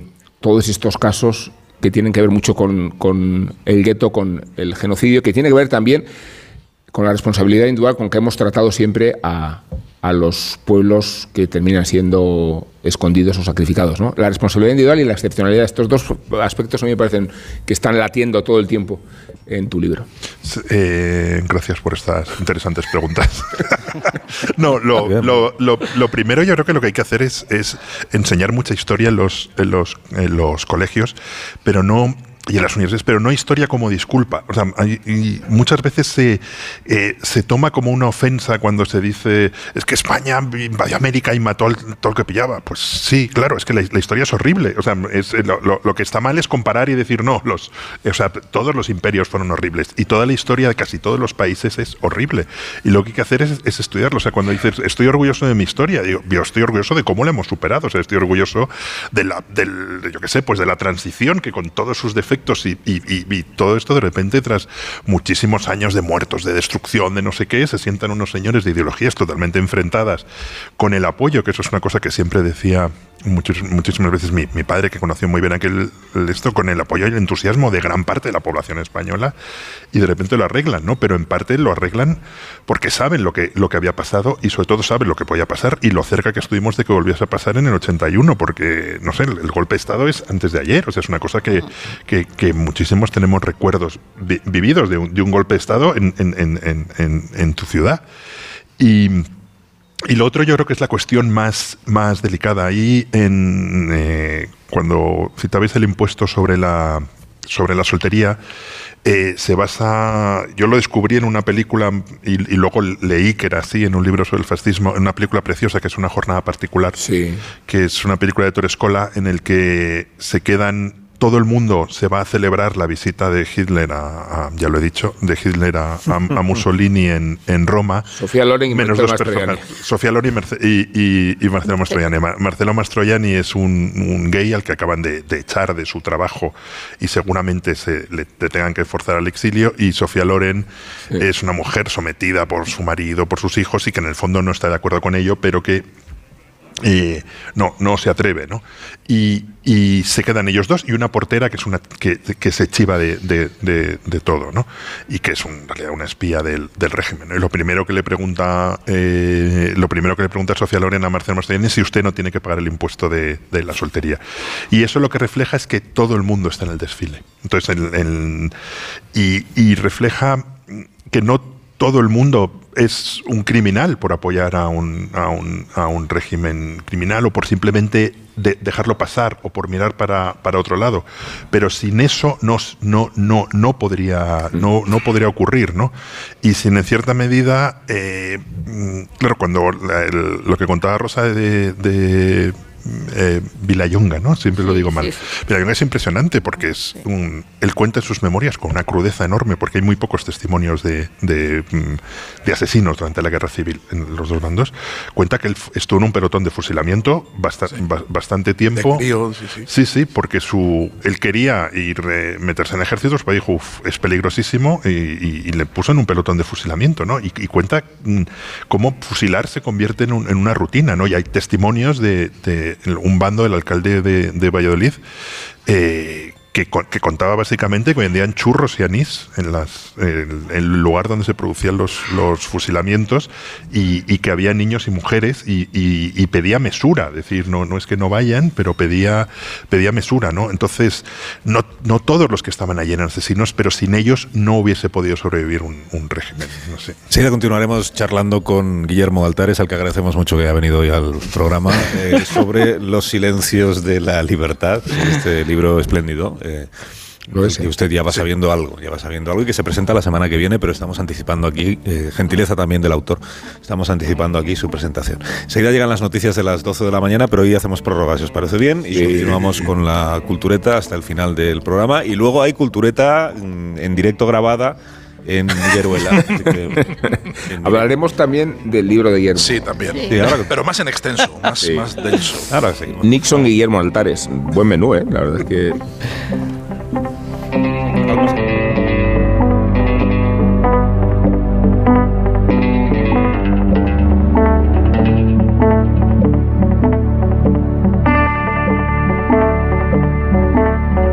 todos estos casos que tienen que ver mucho con, con el gueto, con el genocidio, que tiene que ver también con la responsabilidad individual con que hemos tratado siempre a, a los pueblos que terminan siendo escondidos o sacrificados. ¿no? La responsabilidad individual y la excepcionalidad, estos dos aspectos a mí me parecen que están latiendo todo el tiempo en tu libro. Eh, gracias por estas interesantes preguntas. no, lo, Bien. lo- lo- lo primero yo creo que lo que hay que hacer es, es enseñar mucha historia en los, en los, en los colegios, pero no y en las universidades, pero no historia como disculpa. O sea, hay- y muchas veces se, eh, se toma como una ofensa cuando se dice es que España invadió América y mató al, todo el que pillaba. Pues sí, claro, es que la, la historia es horrible. O sea, es, eh, lo, lo- lo que está mal es comparar y decir no, los, o sea, todos los imperios fueron horribles y toda la historia de casi todos los países es horrible. Y lo que hay que hacer es, es estudiarlo. O sea, cuando dices estoy orgulloso de mi historia, digo, yo estoy orgulloso de cómo la hemos superado. O sea, estoy orgulloso de la, del, de, yo qué sé, pues de la transición que con todos sus defectos y, todo esto de repente tras muchísimos años de muertos, de destrucción, de no sé qué, se sientan unos señores de ideologías totalmente enfrentadas con el apoyo, que eso es una cosa que siempre decía muchísimas veces mi, mi padre, que conoció muy bien aquel esto, con el apoyo y el entusiasmo de gran parte de la población española, y de repente lo arreglan, ¿no? Pero en parte lo arreglan porque saben lo que, lo que había pasado y sobre todo saben lo que podía pasar y lo cerca que estuvimos de que volviese a pasar en el 81, porque, no sé, el, golpe de Estado es antes de ayer, o sea, es una cosa que, que- muchísimos tenemos recuerdos vi- vividos de un, golpe de Estado en- en- en tu ciudad. Y, y lo otro yo creo que es la cuestión más, más delicada. Ahí, en, eh, cuando citabais el impuesto sobre la, sobre la soltería, eh, se basa. Yo lo descubrí en una película y, y luego leí que era así en un libro sobre el fascismo, en una película preciosa que es una jornada particular, Sí. que es una película de Torrescola en el que se quedan todo el mundo se va a celebrar la visita de Hitler a, a- ya lo he dicho, de Hitler a, a- a Mussolini en, en Roma. Sofía Loren y menos Marcelo dos Mastroianni. personas. Sofía Loren y, Marce- y, y- y Marcelo Mastroianni. Ma- Marcelo Mastroianni es un, un gay al que acaban de, de echar de su trabajo y seguramente se le, le tengan que forzar al exilio. Y Sofía Loren es una mujer sometida por su marido, por sus hijos y que en el fondo no está de acuerdo con ello, pero que eh, no, no se atreve, ¿no? Y, y se quedan ellos dos y una portera que es una que, que se chiva de, de- de- todo, ¿no? Y que es una espía del, del régimen. ¿no? Y lo primero que le pregunta, eh, lo primero que le pregunta Sofía Loren a Marcelo Mastroianni es si usted no tiene que pagar el impuesto de, de la soltería. Y eso lo que refleja es que todo el mundo está en el desfile. Entonces, el- el- y, y refleja que no todo el mundo es un criminal por apoyar a un, a un, a un régimen criminal o por simplemente de- dejarlo pasar o por mirar para, para otro lado. Pero sin eso no, no, no, no, podría, no, no podría ocurrir. ¿no? Y sin en cierta medida, eh, mm, claro, cuando lo que contaba Rosa de eh, Vilayonga, ¿no? Siempre lo digo mal. Vilayonga es impresionante porque es un, él cuenta en sus memorias con una crudeza enorme porque hay muy pocos testimonios de, de, mm, de asesinos durante la guerra civil en los dos bandos. Cuenta que él estuvo en un pelotón de fusilamiento basta- ba- bastante tiempo. crío, sí, sí. Sí, sí, porque su, él quería ir eh, meterse en ejércitos, pero dijo, "Uf, es peligrosísimo, y, y- y le puso en un pelotón de fusilamiento, ¿no? Y, y cuenta mm, cómo fusilar se convierte en, un- en una rutina, ¿no? Y hay testimonios de, de un bando, el alcalde de, de Valladolid, eh, que, que contaba básicamente que vendían churros y anís en, las, el lugar donde se producían los, los fusilamientos y, que había niños y mujeres y, y- y pedía mesura, es decir, no, no es que no vayan, pero pedía, pedía mesura, ¿no? Entonces, no, no todos los que estaban allí eran asesinos, pero sin ellos no hubiese podido sobrevivir un, régimen, no. Enseguida continuaremos charlando con Guillermo Altares, al que agradecemos mucho que haya venido hoy al programa, eh, sobre los silencios de la libertad, este libro espléndido. Eh, y usted ya va sabiendo algo, ya va sabiendo algo y que se presenta la semana que viene, pero estamos anticipando aquí, eh, gentileza también del autor, estamos anticipando aquí su presentación. Enseguida llegan las noticias de las 12 de la mañana, pero hoy hacemos prórroga, si os parece bien, y continuamos con la cultureta hasta el final del programa. Y luego hay cultureta mm, en directo grabada en que- Hablaremos también del libro de Guillermo. Sí, también. Sí, ahora que- Pero más en extenso, más, Sí. más denso. Ahora seguimos. Nixon y Guillermo Altares. Buen menú, ¿eh? La verdad es que.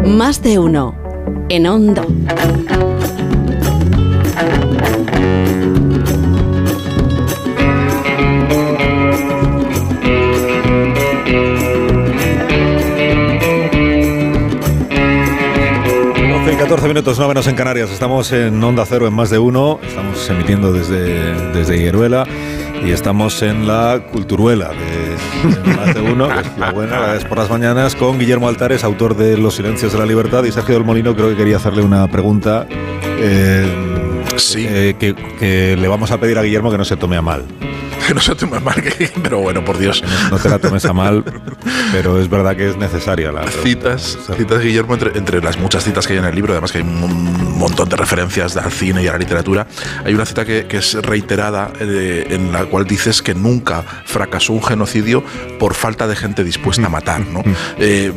Más de uno. En Onda. 14 minutos, no menos en Canarias. Estamos en Onda Cero en más de uno. Estamos emitiendo desde, desde Hieruela y estamos en la Culturuela de, de más de uno, que es la buena, la es por las mañanas, con Guillermo Altares, autor de Los Silencios de la Libertad. Y Sergio del Molino, creo que quería hacerle una pregunta. eh, Sí. eh, que, que le vamos a pedir a Guillermo que no se tome a mal. Que no se tome mal, que- pero bueno, por Dios. No, no te la tomes a mal, pero es verdad que es necesaria la pregunta. Citas, citas Guillermo, entre, entre las muchas citas que hay en el libro, además que hay un montón de referencias al cine y a la literatura, hay una cita que, que es reiterada eh, en la cual dices que nunca fracasó un genocidio por falta de gente dispuesta a matar. ¿no? Eh,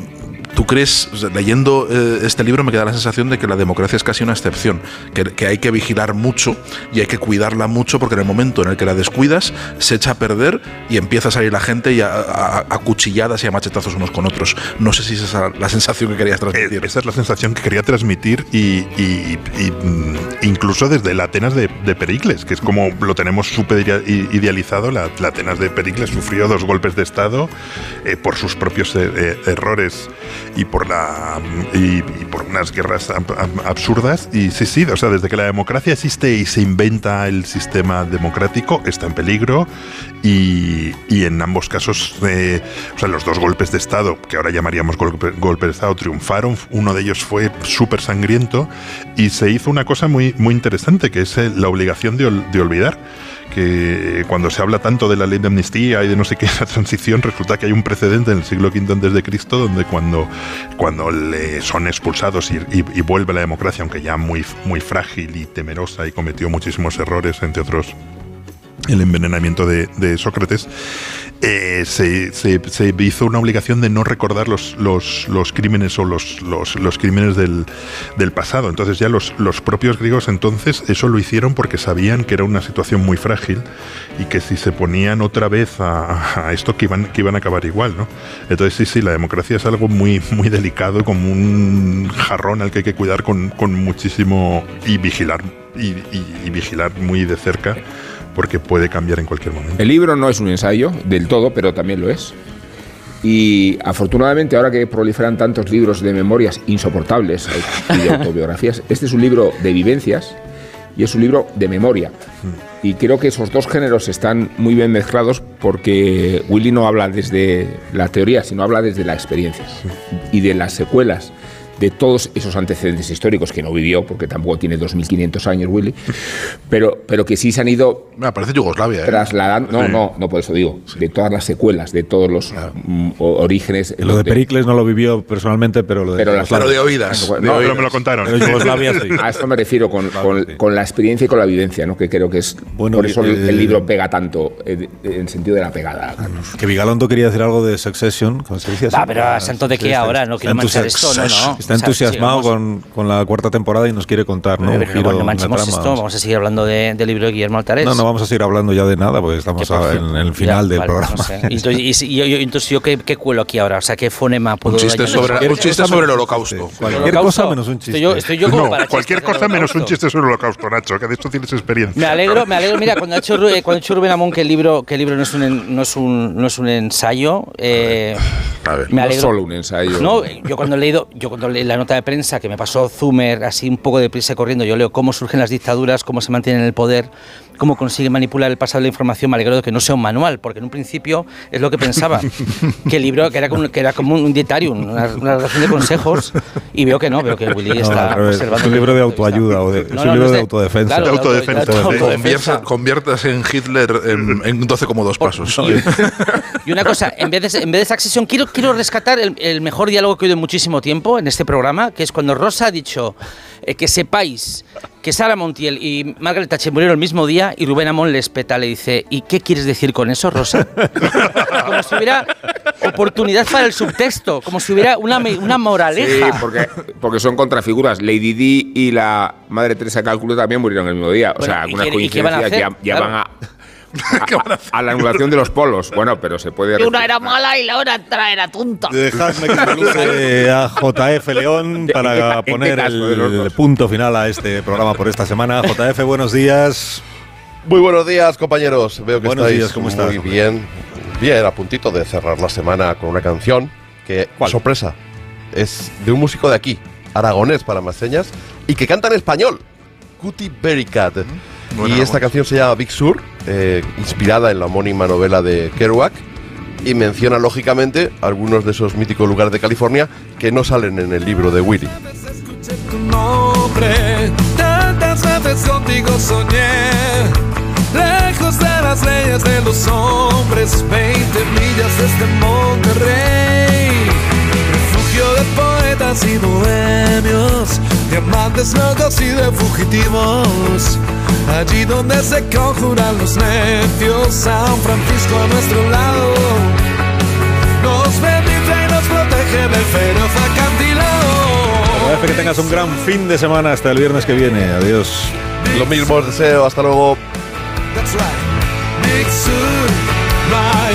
¿Tú crees, o sea, leyendo eh, este libro me queda la sensación de que la democracia es casi una excepción, que, que hay que vigilar mucho y hay que cuidarla mucho porque en el momento en el que la descuidas se echa a perder y empieza a salir la gente y a, a- a cuchilladas y a machetazos unos con otros. No sé si esa es la- la sensación que querías transmitir. Eh, Esa es la sensación que quería transmitir y, y- y, mm, incluso desde la Atenas de, de Pericles, que es como lo tenemos súper idealizado. La, la Atenas de Pericles sufrió dos golpes de Estado eh, por sus propios errores y por, la, y, y por unas guerras ab- ab- absurdas. Y sí, sí, o sea, desde que la democracia existe y se inventa el sistema democrático, está en peligro y, y en ambos casos, eh, o sea, los dos golpes de Estado, que ahora llamaríamos golpe, golpe de Estado, triunfaron. Uno de ellos fue súper sangriento y se hizo una cosa muy, muy interesante, que es eh, la obligación de, ol- de olvidar que cuando se habla tanto de la ley de amnistía y de no sé qué, la transición, resulta que hay un precedente en el siglo V antes de Cristo donde cuando, cuando le son expulsados y, vuelve la democracia, aunque ya muy, muy frágil y temerosa y cometió muchísimos errores, entre otros el envenenamiento de Sócrates, eh, se, se- se hizo una obligación de no recordar los, los, los crímenes o los, los, los crímenes del, del pasado. Entonces ya los, los propios griegos entonces eso lo hicieron porque sabían que era una situación muy frágil y que si se ponían otra vez a, a esto que iban, que iban a acabar igual. ¿no? Entonces sí, sí, la democracia es algo muy, muy delicado, como un jarrón al que hay que cuidar con, con muchísimo y vigilar y, y- y vigilar muy de cerca porque puede cambiar en cualquier momento. El libro no es un ensayo del todo, pero también lo es. Y afortunadamente, ahora que proliferan tantos libros de memorias insoportables y de autobiografías, este es un libro de vivencias y es un libro de memoria. Y creo que esos dos géneros están muy bien mezclados porque Willy no habla desde la teoría, sino habla desde la experiencia y de las secuelas de todos esos antecedentes históricos que no vivió, porque tampoco tiene 2.500 años Willy, pero, pero que sí se han ido Me parece Yugoslavia, ¿eh? trasladando, no, Sí. no, no por eso digo, de todas las secuelas, de todos los mm, o- orígenes. Lo de Pericles no lo vivió personalmente, pero lo de Pero las- Pero de oídas. No, de pero me lo contaron. Pero Yugoslavia sí. A esto me refiero con, con- con la experiencia y con la vivencia, ¿no? que creo que es Bueno, por eso el, eh, el libro pega tanto eh, en sentido de la pegada. Carlos. Que Vigalondo quería decir algo de Succession, ¿cómo se dice? Va, pero a santo de qué ahora, no quiero manchar esto, no, no. Está O sea, entusiasmado con, con la cuarta temporada y nos quiere contar, ¿no? Pero la manchemos trama. esto, vamos a seguir hablando de- del libro de Guillermo Altares. No, no vamos a seguir hablando ya de nada, porque estamos a- en el final Ya, del vale, programa. no sé. Y entonces, y y entonces, ¿yo qué, qué cuelo aquí ahora? O sea, ¿qué fonema puedo Un chiste sobre, un chiste sobre el holocausto. Cualquier cosa menos un chiste. Estoy yo, estoy yo como No, para cualquier cosa menos un chiste sobre el holocausto, Nacho, que de esto tienes experiencia. Me alegro, me alegro. Mira, cuando ha hecho, eh, cuando ha dicho Rubén Amón que el libro, que el libro no es un, no es un, no es un ensayo, eh, A ver. me No alegro. solo un ensayo. No, yo cuando he leído, yo cuando leí la nota de prensa que me pasó Zumer así un poco de prisa corriendo, yo leo cómo surgen las dictaduras, cómo se mantienen en el poder, cómo consigue manipular el pasado de la información, me alegro de que no sea un manual, porque en un principio es lo que pensaba, que el libro que era como, que era como un dietario, una, una relación de consejos, y veo que no, veo que Willy No, está observando es un libro de autoayuda, o de- es No, un no, libro no es de autodefensa. claro, De autodefensa, autodefensa. Convierta- conviertas en Hitler en, en 12,2 pasos. Y una cosa, en vez de, en vez de Succession, quiero, quiero rescatar el, el mejor diálogo que he oído en muchísimo tiempo en este programa, que es cuando Rosa ha dicho eh, que sepáis que Sara Montiel y Margaret Thatcher murieron el mismo día y Rubén Amón le espeta, le dice, ¿y qué quieres decir con eso, Rosa? como si hubiera oportunidad para el subtexto, como si hubiera una, una Sí, moraleja. porque, porque son contrafiguras. Lady Di y la Madre Teresa Cálculo también murieron el mismo día. O Bueno, sea, ¿y algunas van coincidencias ya, hacer? ya Claro. van a, a, a la anulación de los polos. Bueno, pero se puede. Que una era mala y la otra era tonta. Dejadme que salude a JF León ¿En para poner el punto final a este programa por esta semana. JF, buenos días. Muy buenos días, compañeros. Veo que Buenos estáis días, ¿cómo estás, muy hombre? bien. Bien, a puntito de cerrar la semana con una canción que, ¿Cuál? sorpresa, es de un músico de aquí, aragonés para más señas, y que canta en español, Cutie Berrycat. Y esta canción se llama Big Sur, eh, inspirada en la homónima novela de Kerouac, y menciona lógicamente algunos de esos míticos lugares de California que no salen en el libro de Willy. tu nombre. Tantas veces contigo soñé. Lejos de las leyes de los hombres, 20 millas desde Monterrey. Refugio de poetas y bohemios, de amantes locos y de fugitivos. Allí donde se conjuran los necios, San Francisco a nuestro lado. Nos bendice y nos protege del feroz acantilado. JF, que tengas un gran fin de semana hasta el viernes que viene. Adiós. Lo mismo os deseo, hasta luego. That's right.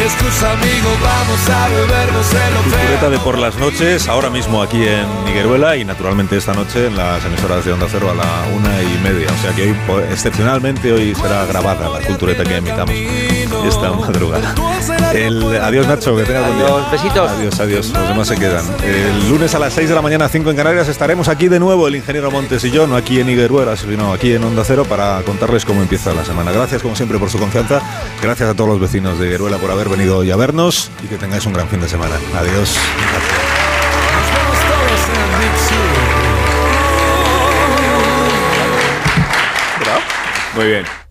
Excusa, amigo, vamos a bebernos el Cultureta de por las noches, ahora mismo aquí en Nigueruela y naturalmente esta noche en las emisoras de Onda Cero a la una y media. O sea que hoy, po- excepcionalmente, hoy será grabada la cultureta que emitamos esta madrugada. El, adiós Nacho, que tengas buen día. Adiós, besitos. Adiós, adiós, los demás se quedan. El lunes a las 6 de la mañana, 5 en Canarias, estaremos aquí de nuevo, el ingeniero Montes y yo, no aquí en Nigueruela, sino aquí en Onda Cero para contarles cómo empieza la semana. Gracias como siempre por su confianza, gracias a todos los vecinos de Nigueruela por haber venido hoy a vernos y que tengáis un gran fin de semana. Adiós. Muy bien.